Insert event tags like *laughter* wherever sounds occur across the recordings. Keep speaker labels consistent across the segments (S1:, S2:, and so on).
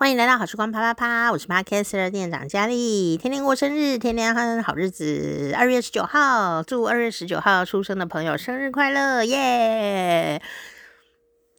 S1: 欢迎来到好时光啪啪啪，我是 Podcast 店长佳丽。天天过生日，天天好日子。二月十九号，祝二月十九号出生的朋友生日快乐，耶、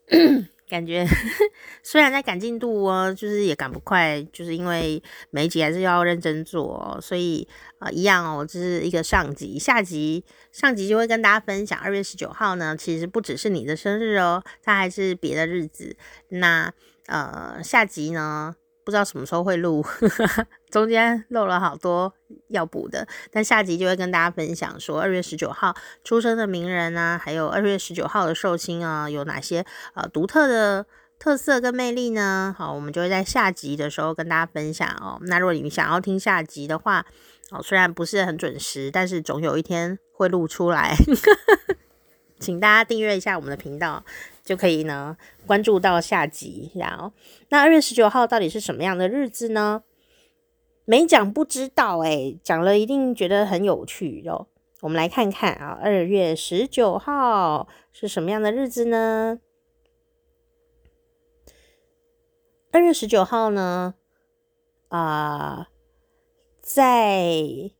S1: *coughs* 感觉 *laughs* 虽然在赶进度哦，就是也赶不快，就是因为每一集还是要认真做，所以啊、一样哦，这是一个上集，下集上集就会跟大家分享。二月十九号呢，其实不只是你的生日哦，它还是别的日子。那呃，下集呢，不知道什么时候会录，*laughs* 中间漏了好多要补的，但下集就会跟大家分享说，二月十九号出生的名人啊，还有二月十九号的寿星啊，有哪些呃独特的特色跟魅力呢？好，我们就会在下集的时候跟大家分享哦。那如果你们想要听下集的话，哦，虽然不是很准时，但是总有一天会录出来。*laughs* 请大家订阅一下我们的频道，就可以呢关注到下集。然后，那二月十九号到底是什么样的日子呢？没讲不知道诶，讲了一定觉得很有趣哟。我们来看看啊，二月十九号是什么样的日子呢？二月十九号呢，啊、在。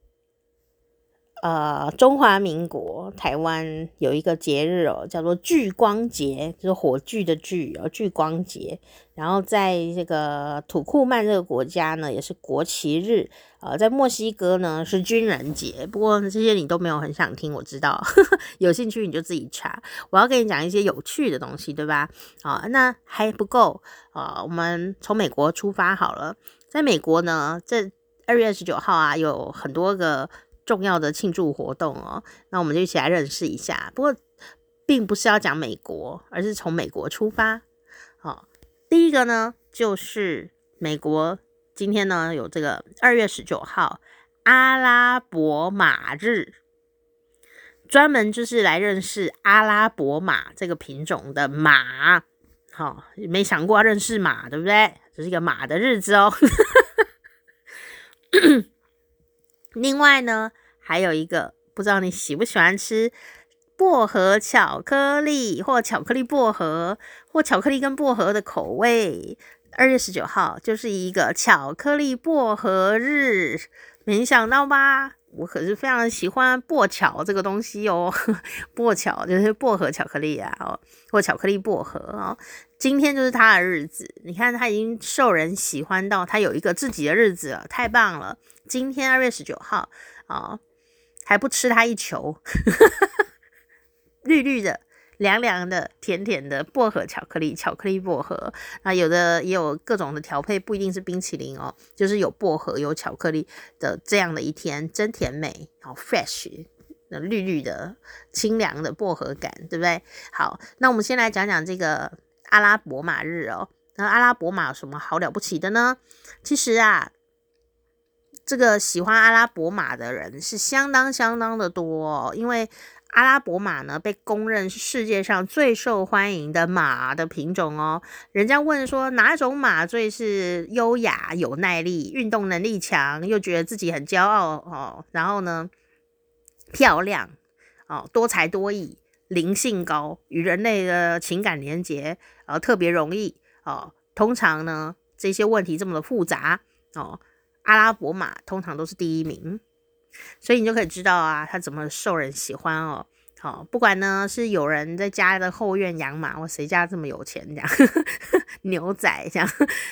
S1: 呃，中华民国台湾有一个节日哦，叫做聚光节，就是火炬的炬哦，聚光节。然后在这个土库曼这个国家呢，也是国旗日。呃，在墨西哥呢是军人节。不过这些你都没有很想听，我知道，*laughs* 有兴趣你就自己查。我要跟你讲一些有趣的东西，对吧？啊、那还不够啊、我们从美国出发好了。在美国呢，这二月二十九号啊，有很多个。重要的庆祝活动哦，那我们就一起来认识一下。不过，并不是要讲美国，而是从美国出发。好，第一个呢，就是美国今天呢有这个二月十九号阿拉伯马日，专门就是来认识阿拉伯马这个品种的马。好，没想过要认识马，对不对？这是一个马的日子哦。*laughs* 另外呢，还有一个不知道你喜不喜欢吃薄荷巧克力，或巧克力薄荷，或巧克力跟薄荷的口味。二月十九号就是一个巧克力薄荷日，没想到吧？我可是非常喜欢薄巧这个东西哦，*laughs* 薄巧就是薄荷巧克力啊，哦，或巧克力薄荷哦。今天就是他的日子，你看他已经受人喜欢到他有一个自己的日子了，太棒了！今天二月十九号啊，哦，还不吃它一球，*laughs* 绿绿的、凉凉的、甜甜的薄荷巧克力，巧克力薄荷啊，有的也有各种的调配，不一定是冰淇淋哦，就是有薄荷有巧克力的这样的一天，真甜美，好 fresh，那绿绿的、清凉的薄荷感，对不对？好，那我们先来讲讲这个。阿拉伯马日哦，那阿拉伯马有什么好了不起的呢？其实啊，这个喜欢阿拉伯马的人是相当相当的多哦，因为阿拉伯马呢被公认是世界上最受欢迎的马的品种哦。人家问说哪种马最是优雅、有耐力、运动能力强，又觉得自己很骄傲哦，然后呢，漂亮哦，多才多艺。灵性高，与人类的情感连接，呃，特别容易哦。通常呢，这些问题这么的复杂哦，阿拉伯马通常都是第一名，所以你就可以知道啊，它怎么受人喜欢哦。好、不管呢是有人在家的后院养马，或谁家这么有钱这样，呵 *laughs* 呵牛仔这样，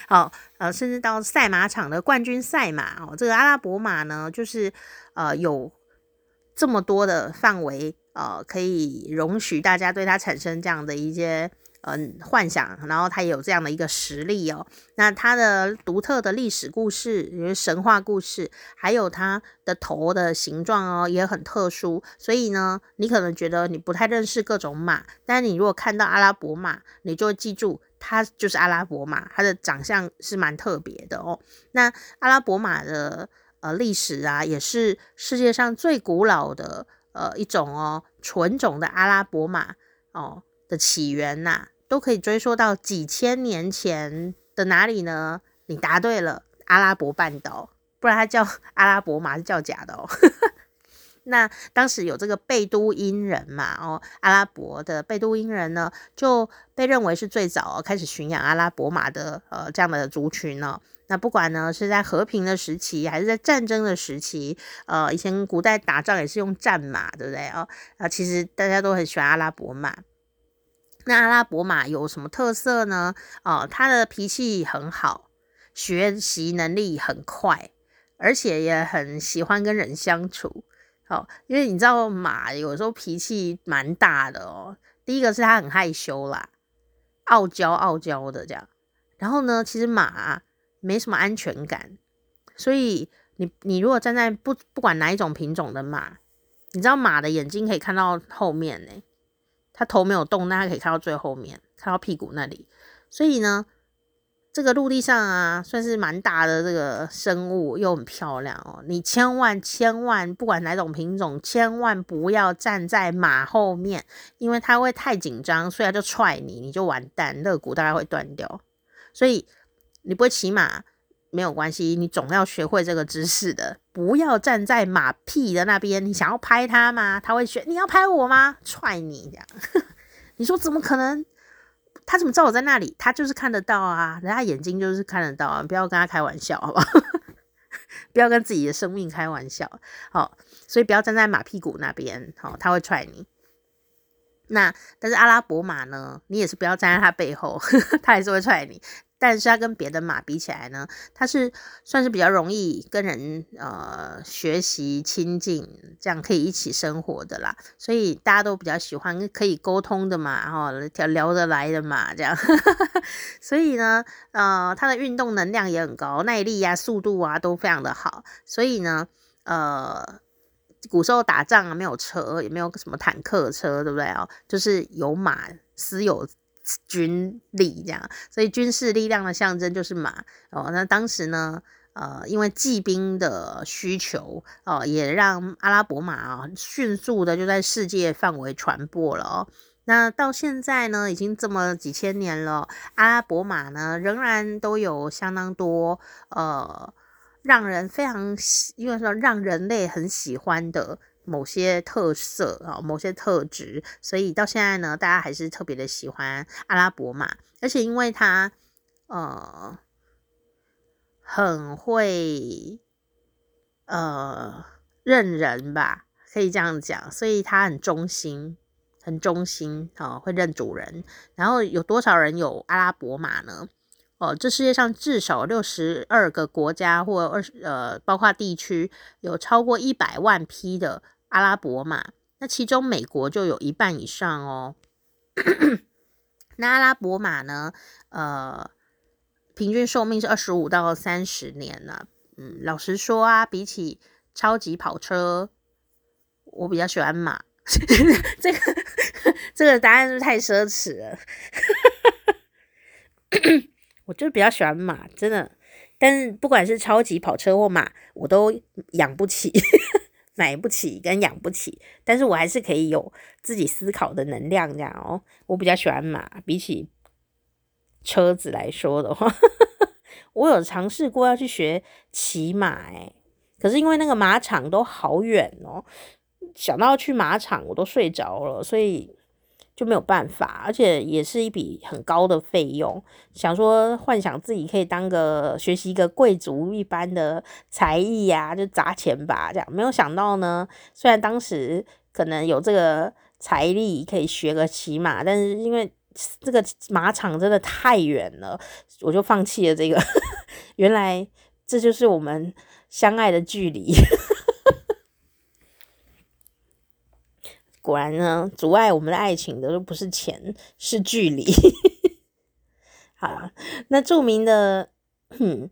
S1: 好、哦，呃，甚至到赛马场的冠军赛马哦，这个阿拉伯马呢，就是呃有这么多的范围。呃，可以容许大家对它产生这样的一些嗯、幻想，然后它也有这样的一个实力哦。那它的独特的历史故事，因为神话故事，还有它的头的形状哦，也很特殊。所以呢，你可能觉得你不太认识各种马，但你如果看到阿拉伯马，你就会记住它就是阿拉伯马，它的长相是蛮特别的哦。那阿拉伯马的呃历史啊，也是世界上最古老的。呃，一种哦，纯种的阿拉伯马哦的起源呐、都可以追溯到几千年前的哪里呢？你答对了，阿拉伯半岛，不然它叫 *laughs* 阿拉伯马是叫假的哦。*laughs* 那当时有这个贝都因人嘛，哦，阿拉伯的贝都因人呢，就被认为是最早开始驯养阿拉伯马的呃这样的族群呢。那不管呢是在和平的时期，还是在战争的时期，呃，以前古代打仗也是用战马，对不对哦？啊，其实大家都很喜欢阿拉伯马。那阿拉伯马有什么特色呢？哦，它的脾气很好，学习能力很快，而且也很喜欢跟人相处。好，因为你知道马有时候脾气蛮大的哦。第一个是它很害羞啦，傲娇傲娇的这样。然后呢，其实马没什么安全感，所以你你如果站在不不管哪一种品种的马，你知道马的眼睛可以看到后面呢，它头没有动，但它可以看到最后面，看到屁股那里。所以呢。这个陆地上啊，算是蛮大的这个生物，又很漂亮哦。你千万千万，不管哪种品种，千万不要站在马后面，因为它会太紧张，所以它就踹你，你就完蛋，肋骨大概会断掉。所以你不会骑马没有关系，你总要学会这个知识的。不要站在马屁的那边，你想要拍他吗？他会学你要拍我吗？踹你这样，*laughs* 你说怎么可能？他怎么知道我在那里？他就是看得到啊，人家眼睛就是看得到啊！不要跟他开玩笑，好不好？*laughs* 不要跟自己的生命开玩笑，好，所以不要站在马屁股那边，好，他会踹你。那但是阿拉伯马呢？你也是不要站在他背后，*laughs* 他还是会踹你。但是它跟别的马比起来呢，它是算是比较容易跟人呃学习亲近，这样可以一起生活的啦。所以大家都比较喜欢可以沟通的马，哈，聊聊得来的马这样。*laughs* 所以呢，呃，它的运动能量也很高，耐力啊、速度啊都非常的好。所以呢，呃，古时候打仗啊，没有车，也没有什么坦克车，对不对哦？就是有马，私有。军力这样，所以军事力量的象征就是马哦。那当时呢，呃，因为骑兵的需求哦，也让阿拉伯马啊迅速的就在世界范围传播了哦。那到现在呢，已经这么几千年了，阿拉伯马呢仍然都有相当多呃，让人非常喜，因为说让人类很喜欢的。某些特色啊，某些特质，所以到现在呢，大家还是特别的喜欢阿拉伯马，而且因为它呃很会呃认人吧，可以这样讲，所以它很忠心，很忠心啊，会认主人。然后有多少人有阿拉伯马呢？哦，这世界上至少六十二个国家或二十呃，包括地区有超过一百万匹的。阿拉伯马，那其中美国就有一半以上哦。*coughs* 那阿拉伯马呢？呃，平均寿命是二十五到三十年呢。嗯，老实说啊，比起超级跑车，我比较喜欢马。*laughs* 这个这个答案是不是太奢侈了？*coughs* 我就比较喜欢马，真的。但是不管是超级跑车或马，我都养不起。买不起跟养不起，但是我还是可以有自己思考的能量，这样哦。我比较喜欢马，比起车子来说的话，*laughs* 我有尝试过要去学骑马，哎，可是因为那个马场都好远哦，想到去马场我都睡着了，所以。就没有办法，而且也是一笔很高的费用。想说幻想自己可以当个学习一个贵族一般的才艺呀，就砸钱吧，这样。没有想到呢，虽然当时可能有这个财力可以学个骑马，但是因为这个马场真的太远了，我就放弃了这个。*laughs* 原来这就是我们相爱的距离。果然呢，阻碍我们的爱情的都不是钱，是距离。*laughs* 好，那著名的，嗯，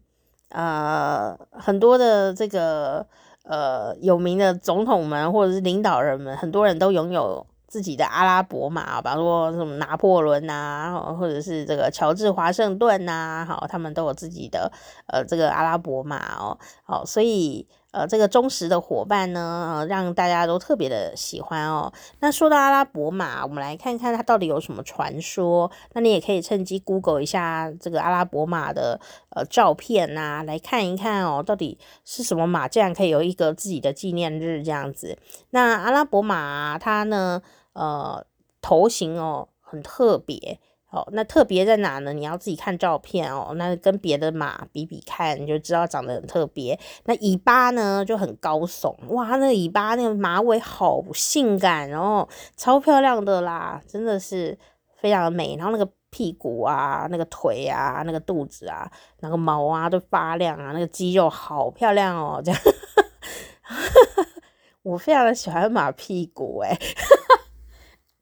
S1: 呃，很多的这个呃有名的总统们或者是领导人们，很多人都拥有自己的阿拉伯马，比如说什么拿破仑啊，或者是这个乔治华盛顿呐，好，他们都有自己的呃这个阿拉伯马哦，好，所以呃，这个忠实的伙伴呢，呃，让大家都特别的喜欢哦。那说到阿拉伯马，我们来看看它到底有什么传说。那你也可以趁机 Google 一下这个阿拉伯马的呃照片呐、来看一看哦，到底是什么马，竟然可以有一个自己的纪念日这样子。那阿拉伯马它呢，呃，头型哦很特别。哦，那特别在哪呢？你要自己看照片哦。那跟别的马比比看，你就知道长得很特别。那尾巴呢就很高耸，哇，那尾巴那个马尾好性感，然后超漂亮的啦，真的是非常的美。然后那个屁股啊，那个腿啊，那个肚子啊，那个毛啊都发亮啊，那个肌肉好漂亮哦，这样。*laughs* 我非常的喜欢马屁股哎，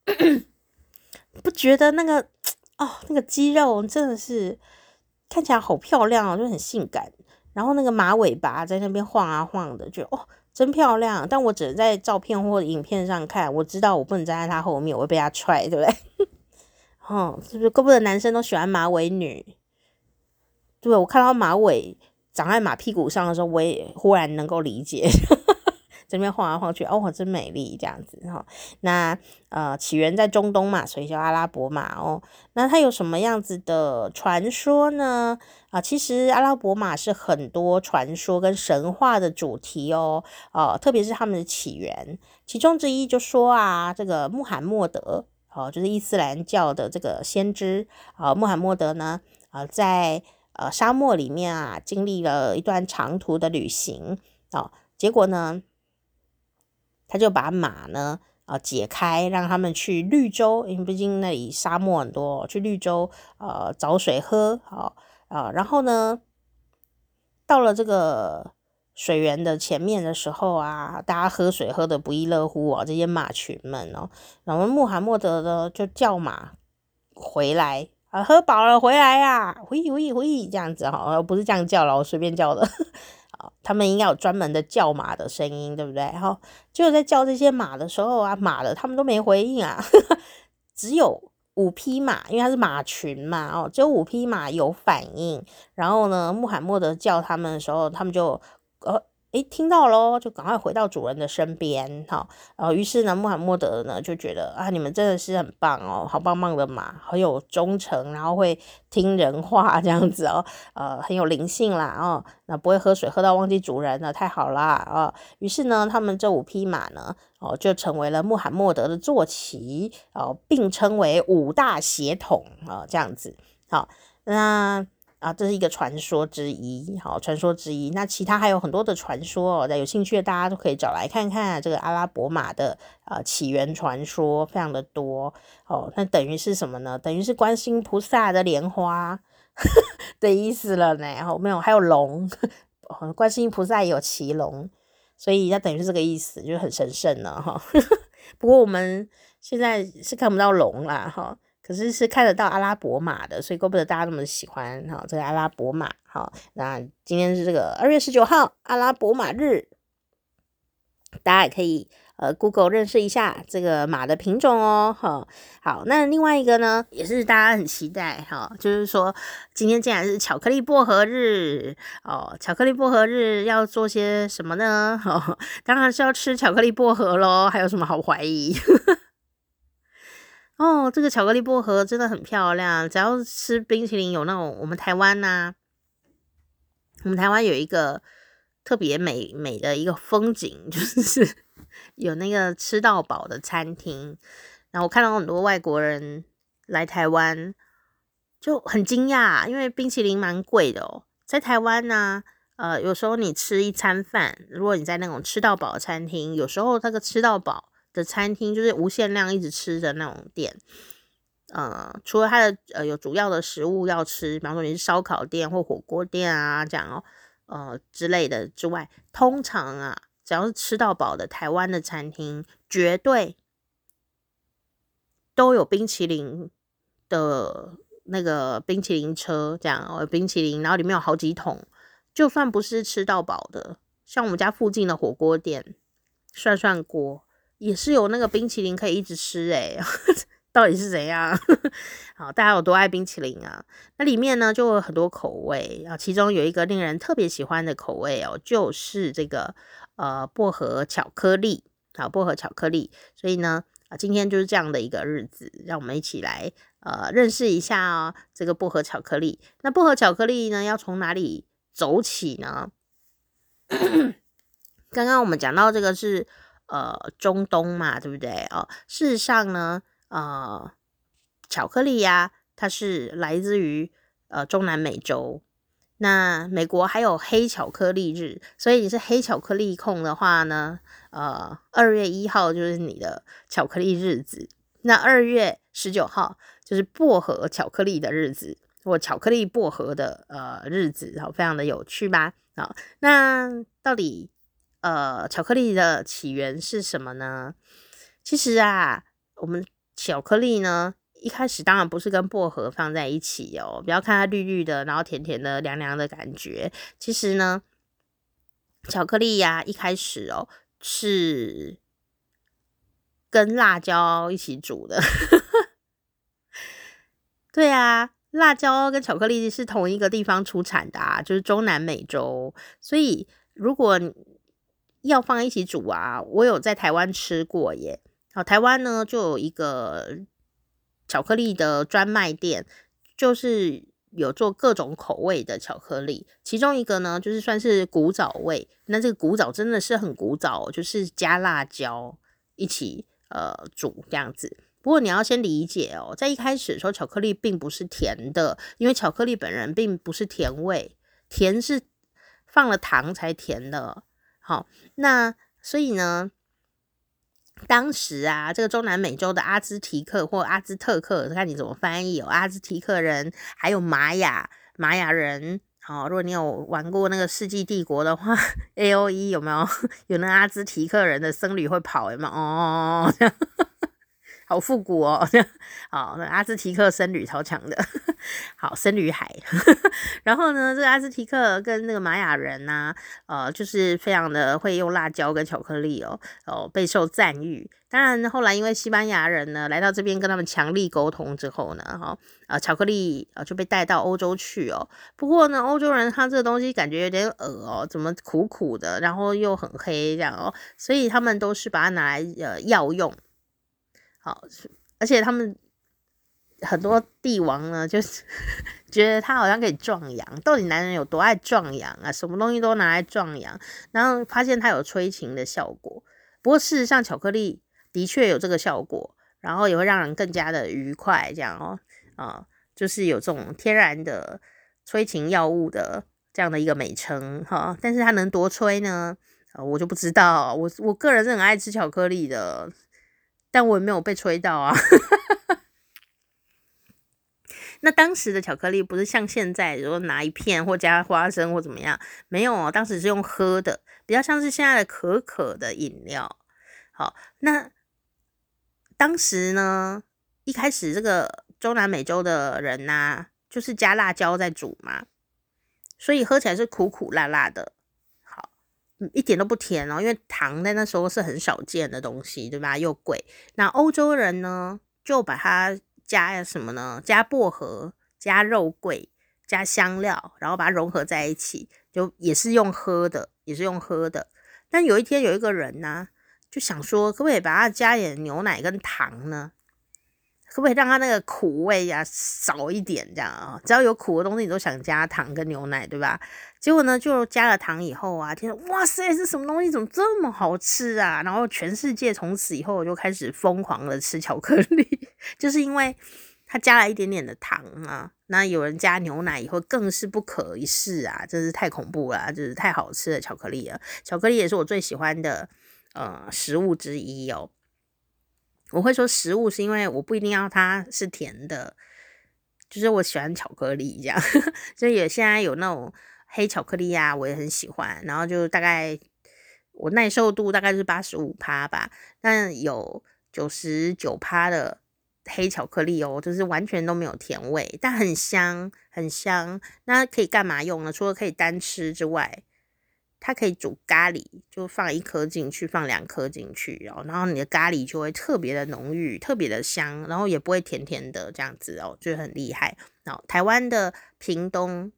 S1: *coughs* 不觉得那个？哦，那个肌肉真的是看起来好漂亮哦，就很性感。然后那个马尾巴在那边晃啊晃的，就哦，真漂亮。但我只能在照片或者影片上看，我知道我不能站在他后面，我会被他踹，对不对？*laughs* 哦，是不是？怪不得男生都喜欢马尾女？对，我看到马尾长在马屁股上的时候，我也忽然能够理解。这边晃来晃去，哦，真美丽，这样子哈。那呃，起源在中东嘛，所以叫阿拉伯马哦。那它有什么样子的传说呢？啊，其实阿拉伯马是很多传说跟神话的主题哦。啊，特别是他们的起源，其中之一就说啊，这个穆罕默德，哦，就是伊斯兰教的这个先知啊，穆罕默德呢，啊，在呃沙漠里面啊，经历了一段长途的旅行，哦，结果呢，他就把马呢，啊，解开，让他们去绿洲，因为毕竟那里沙漠很多，去绿洲，呃，找水喝，好，啊，然后呢，到了这个水源的前面的时候啊，大家喝水喝得不亦乐乎啊，这些马群们哦，然后穆罕默德呢就叫马回来啊，喝饱了回来呀，回回回这样子哈，不是这样叫了，我随便叫的。他们应该有专门的叫马的声音，对不对？然后就在叫这些马的时候啊，马的他们都没回应啊，*laughs* 只有五匹马，因为它是马群嘛，哦，只有五匹马有反应。然后呢，穆罕默德叫他们的时候，他们就呃。诶，听到喽，就赶快回到主人的身边，好，然后于是呢，穆罕默德呢就觉得啊，你们真的是很棒哦，好棒棒的马，好有忠诚，然后会听人话这样子哦，呃，很有灵性啦，哦，那不会喝水喝到忘记主人了，太好啦啊，哦，于是呢，他们这五匹马呢，哦，就成为了穆罕默德的坐骑，哦，并称为五大血统啊，这样子，好，那。啊，这是一个传说之一，好，传说之一。那其他还有很多的传说哦，那有兴趣的大家都可以找来看看这个阿拉伯马的呃起源传说，非常的多哦。那等于是什么呢？等于是观世音菩萨的莲花 *laughs* 的意思了呢。然后没有，还有龙，观世音菩萨也有骑龙，所以它等于是这个意思，就是很神圣了哈。*laughs* 不过我们现在是看不到龙啦哈。可是是看得到阿拉伯马的，所以怪不得大家那么喜欢哈这个阿拉伯马。好，那今天是这个二月十九号阿拉伯马日，大家也可以呃 Google 认识一下这个马的品种哦。好，好，那另外一个呢，也是大家很期待哈，就是说今天竟然是巧克力薄荷日哦，巧克力薄荷日要做些什么呢？哦，*laughs* 当然是要吃巧克力薄荷喽，还有什么好怀疑？哦，这个巧克力薄荷真的很漂亮。只要吃冰淇淋，有那种我们台湾呐、我们台湾有一个特别美美的一个风景，就 *laughs* 是有那个吃到饱的餐厅。然后我看到很多外国人来台湾就很惊讶，因为冰淇淋蛮贵的哦。在台湾呢，呃，有时候你吃一餐饭，如果你在那种吃到饱的餐厅，有时候那个吃到饱。的餐厅就是无限量一直吃的那种店，呃，除了它的呃有主要的食物要吃，比方说你是烧烤店或火锅店啊这样哦，呃之类的之外，通常啊只要是吃到饱的台湾的餐厅，绝对都有冰淇淋的那个冰淇淋车这样哦，冰淇淋，然后里面有好几桶，就算不是吃到饱的，像我们家附近的火锅店涮涮锅。也是有那个冰淇淋可以一直吃诶、*laughs* 到底是怎样？*laughs* 好，大家有多爱冰淇淋啊？那里面呢就有很多口味啊，其中有一个令人特别喜欢的口味哦，就是这个呃薄荷巧克力。好，薄荷巧克力。所以呢啊，今天就是这样的一个日子，让我们一起来呃认识一下哦这个薄荷巧克力。那薄荷巧克力呢，要从哪里走起呢？*coughs* 刚刚我们讲到这个是呃中东嘛，对不对？哦，事实上呢，呃，巧克力呀、它是来自于呃中南美洲。那美国还有黑巧克力日，所以你是黑巧克力控的话呢，呃，二月一号就是你的巧克力日子。那二月十九号就是薄荷巧克力的日子，或巧克力薄荷的呃日子，好，非常的有趣吧？好，那到底呃巧克力的起源是什么呢？其实啊，我们巧克力呢。一开始当然不是跟薄荷放在一起哦，不要看它绿绿的，然后甜甜的、凉凉的感觉。其实呢，巧克力呀，一开始哦是跟辣椒一起煮的。*laughs* 对啊，辣椒跟巧克力是同一个地方出产的啊，就是中南美洲。所以如果要放一起煮啊，我有在台湾吃过耶。好，台湾呢就有一个。巧克力的专卖店就是有做各种口味的巧克力，其中一个呢就是算是古早味，那这个古早真的是很古早，就是加辣椒一起呃煮这样子。不过你要先理解哦，在一开始的时候，巧克力并不是甜的，因为巧克力本人并不是甜味，甜是放了糖才甜的。好，那所以呢，当时啊，这个中南美洲的阿兹提克或阿兹特克，看你怎么翻译有。阿兹提克人还有玛雅玛雅人，好，如果你有玩过那个世纪帝国的话，A O E 有没有 *laughs* 有那阿兹提克人的僧侣会跑有没有？哦。好复古哦，好，那阿兹提克僧侣超强的，好僧侣海，*laughs* 然后呢，这个阿兹提克跟那个玛雅人呢、啊，呃，就是非常的会用辣椒跟巧克力哦，哦，备受赞誉。当然后来因为西班牙人呢来到这边跟他们强力沟通之后呢，哈、哦，啊，巧克力啊就被带到欧洲去哦。不过呢，欧洲人他这个东西感觉有点恶哦，怎么苦苦的，然后又很黑这样哦，所以他们都是把它拿来呃药用。好，而且他们很多帝王呢，就是 *laughs* 觉得他好像可以壮阳。到底男人有多爱壮阳啊？什么东西都拿来壮阳，然后发现它有催情的效果。不过事实上，巧克力的确有这个效果，然后也会让人更加的愉快。这样哦，啊，就是有这种天然的催情药物的这样的一个美称哈。但是它能多催呢？啊，我就不知道。我我个人是很爱吃巧克力的。但我也没有被吹到啊。*laughs* 那当时的巧克力不是像现在，如果拿一片或加花生或怎么样，没有哦。当时是用喝的，比较像是现在的可可的饮料。好，那当时呢，一开始这个中南美洲的人呐、就是加辣椒在煮嘛，所以喝起来是苦苦辣辣的。一点都不甜哦，因为糖在那时候是很少见的东西，对吧？又贵。那欧洲人呢，就把它加什么呢？加薄荷、加肉桂、加香料，然后把它融合在一起，就也是用喝的，也是用喝的。但有一天有一个人呢，就想说，可不可以把它加点牛奶跟糖呢？可不可以让它那个苦味呀、啊、少一点？这样啊，只要有苦的东西，你都想加糖跟牛奶，对吧？结果呢，就加了糖以后啊，天哇塞，这什么东西怎么这么好吃啊？然后全世界从此以后就开始疯狂的吃巧克力，*laughs* 就是因为它加了一点点的糖啊。那有人加牛奶以后更是不可一世啊，真是太恐怖了，就是太好吃的巧克力了。巧克力也是我最喜欢的呃食物之一哦。我会说食物是因为我不一定要它是甜的，就是我喜欢巧克力这样，*laughs* 所以有现在有那种黑巧克力啊，我也很喜欢。然后就大概我耐受度大概是八十五趴吧，但有九十九趴的黑巧克力哦，就是完全都没有甜味，但很香很香。那可以干嘛用呢？除了可以单吃之外，它可以煮咖喱，就放一颗进去，放两颗进去哦，然后你的咖喱就会特别的浓郁，特别的香，然后也不会甜甜的这样子哦，就很厉害。然后，台湾的屏东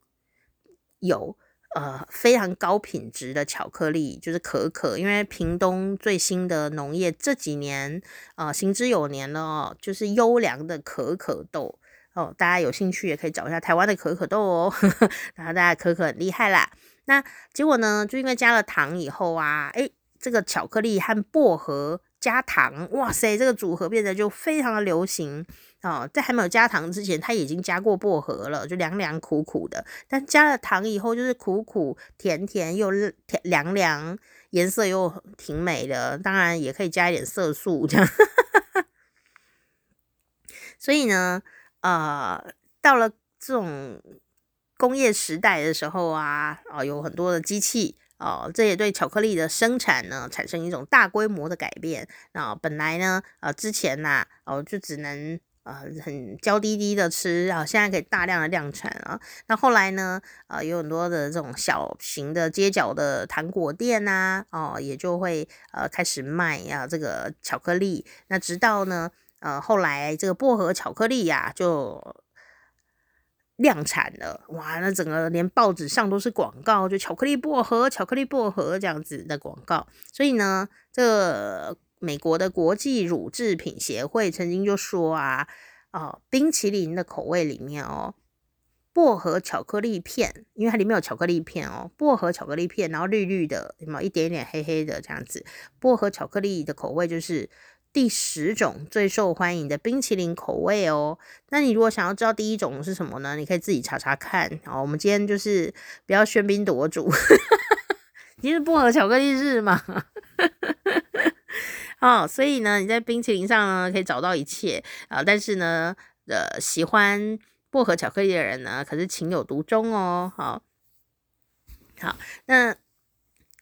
S1: 有呃非常高品质的巧克力，就是可可，因为屏东最新的农业这几年呃行之有年了哦，就是优良的可可豆哦，大家有兴趣也可以找一下台湾的可可豆哦，*laughs* 然后大家可可很厉害啦。那结果呢？就因为加了糖以后啊，诶，这个巧克力和薄荷加糖，哇塞，这个组合变得就非常的流行哦。在还没有加糖之前，它已经加过薄荷了，就凉凉苦苦的。但加了糖以后，就是苦苦甜甜又甜凉凉，颜色又挺美的。当然也可以加一点色素这样。*laughs* 所以呢，呃，到了这种。工业时代的时候啊，哦，有很多的机器哦，这也对巧克力的生产呢产生一种大规模的改变。那本来呢，呃，之前呐，哦，就只能呃很娇滴滴的吃啊，现在可以大量的量产啊。那后来呢，呃，有很多的这种小型的街角的糖果店呐，哦，也就会呃开始卖呀这个巧克力。那直到呢，呃，后来这个薄荷巧克力呀就。量产了，哇！那整个连报纸上都是广告，就巧克力薄荷、巧克力薄荷这样子的广告。所以呢，这美国的国际乳制品协会曾经就说啊，哦，冰淇淋的口味里面哦，薄荷巧克力片，因为它里面有巧克力片哦，薄荷巧克力片，然后绿绿的，有没有一点点黑黑的这样子？薄荷巧克力的口味就是。第十种最受欢迎的冰淇淋口味哦，那你如果想要知道第一种是什么呢？你可以自己查查看。好，我们今天就是不要喧宾夺主，*laughs* 今天是薄荷巧克力日嘛。*laughs* 哦，所以呢，你在冰淇淋上呢可以找到一切啊，但是呢，呃，喜欢薄荷巧克力的人呢，可是情有独钟哦。好，好，那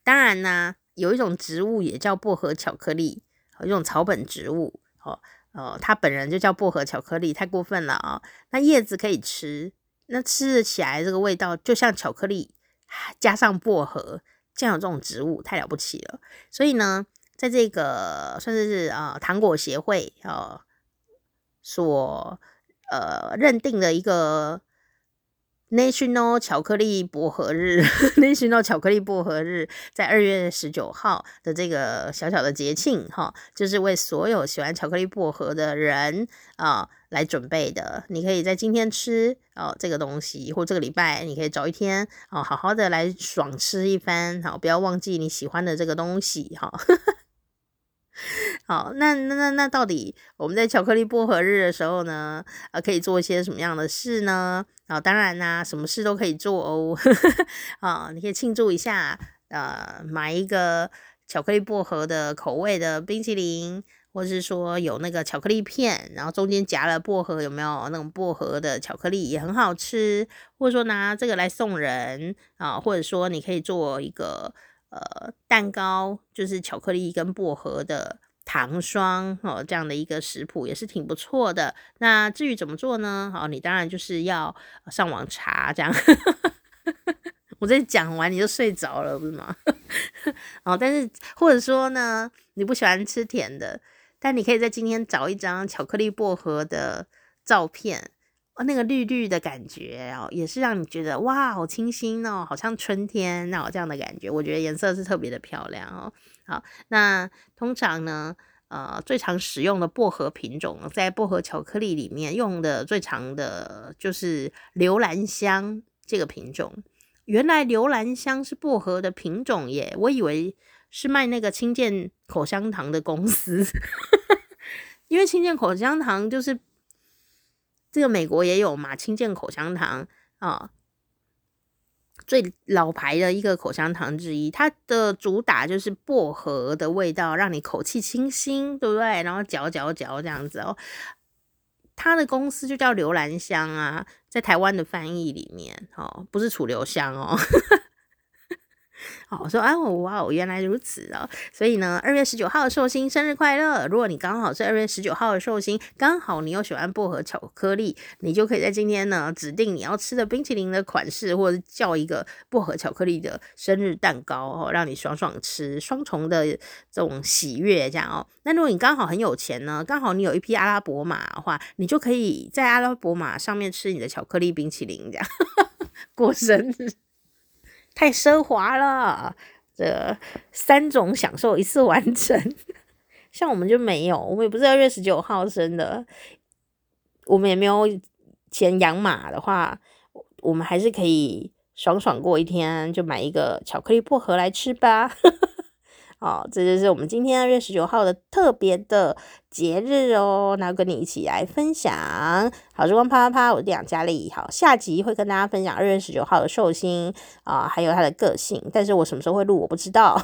S1: 当然呢，有一种植物也叫薄荷巧克力。一种草本植物，哦哦，它本人就叫薄荷巧克力，太过分了啊！那叶子可以吃，那吃起来这个味道就像巧克力加上薄荷，这样有这种植物太了不起了。所以呢，在这个算是是啊糖果协会啊所呃认定的一个。National 巧克力薄荷日，National 巧克力薄荷日，*laughs* 在二月十九号的这个小小的节庆，哈，就是为所有喜欢巧克力薄荷的人啊来准备的。你可以在今天吃哦这个东西，或这个礼拜，你可以找一天哦，好好的来爽吃一番，好，不要忘记你喜欢的这个东西，哈。*laughs* 好，那那那那到底我们在巧克力薄荷日的时候呢，呃，可以做一些什么样的事呢？啊，当然啦，什么事都可以做哦。*laughs* 啊，你可以庆祝一下，呃，买一个巧克力薄荷的口味的冰淇淋，或是说有那个巧克力片，然后中间夹了薄荷，有没有那种薄荷的巧克力也很好吃？或者说拿这个来送人啊，或者说你可以做一个。呃，蛋糕就是巧克力跟薄荷的糖霜哦，这样的一个食谱也是挺不错的。那至于怎么做呢？好，你当然就是要上网查这样。*laughs* 我这讲完你就睡着了，不是吗？*laughs* 哦，但是或者说呢，你不喜欢吃甜的，但你可以在今天找一张巧克力薄荷的照片。哦，那个绿绿的感觉哦，也是让你觉得哇，好清新哦，好像春天哦，这样的感觉。我觉得颜色是特别的漂亮哦。好，那通常呢，呃，最常使用的薄荷品种，在薄荷巧克力里面用的最常的就是留兰香这个品种。原来留兰香是薄荷的品种耶，我以为是卖那个清健口香糖的公司，*laughs* 因为清健口香糖就是。这个美国也有嘛，清健口香糖啊，最老牌的一个口香糖之一，它的主打就是薄荷的味道，让你口气清新，对不对？然后嚼嚼嚼这样子哦。它的公司就叫留兰香啊，在台湾的翻译里面哦，不是楚留香哦。*laughs* 哦，我说啊，哇哦，原来如此哦。所以呢，二月十九号的寿星生日快乐！如果你刚好是二月十九号的寿星，刚好你又喜欢薄荷巧克力，你就可以在今天呢指定你要吃的冰淇淋的款式，或者叫一个薄荷巧克力的生日蛋糕哦，让你爽爽吃，双重的这种喜悦这样哦。那如果你刚好很有钱呢，刚好你有一匹阿拉伯马的话，你就可以在阿拉伯马上面吃你的巧克力冰淇淋这样 *laughs* 过生日。太奢华了，这三种享受一次完成，*laughs* 像我们就没有，我们也不是二月十九号生的，我们也没有钱养马的话，我们还是可以爽爽过一天，就买一个巧克力薄荷来吃吧。好，这就是我们今天二月十九号的特别的节日哦，那跟你一起来分享好时光啪啪啪，我是店长佳丽。好，下集会跟大家分享二月十九号的寿星啊，还有他的个性，但是我什么时候会录我不知道，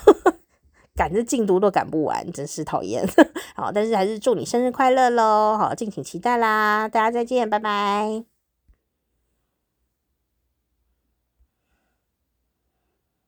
S1: *laughs* 赶着进度都赶不完，真是讨厌。*laughs* 好，但是还是祝你生日快乐喽，好，敬请期待啦，大家再见，拜拜。